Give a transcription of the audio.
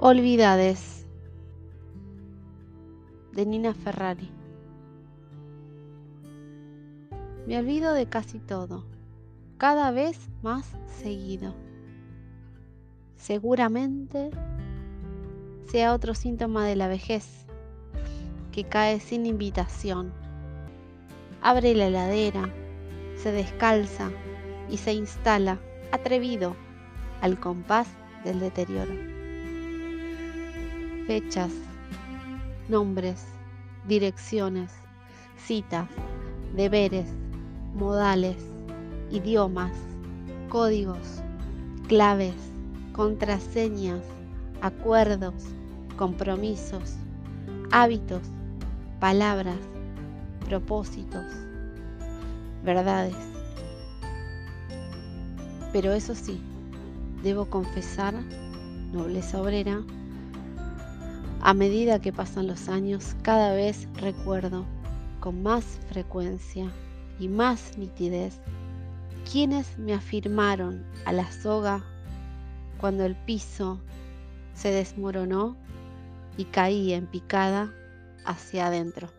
Olvidades de Nina Ferrari. Me olvido de casi todo, cada vez más seguido. Seguramente sea otro síntoma de la vejez que cae sin invitación. Abre la heladera, se descalza y se instala atrevido al compás del deterioro fechas, nombres, direcciones, citas, deberes, modales, idiomas, códigos, claves, contraseñas, acuerdos, compromisos, hábitos, palabras, propósitos, verdades. Pero eso sí, debo confesar, nobleza obrera, a medida que pasan los años, cada vez recuerdo con más frecuencia y más nitidez quienes me afirmaron a la soga cuando el piso se desmoronó y caí en picada hacia adentro.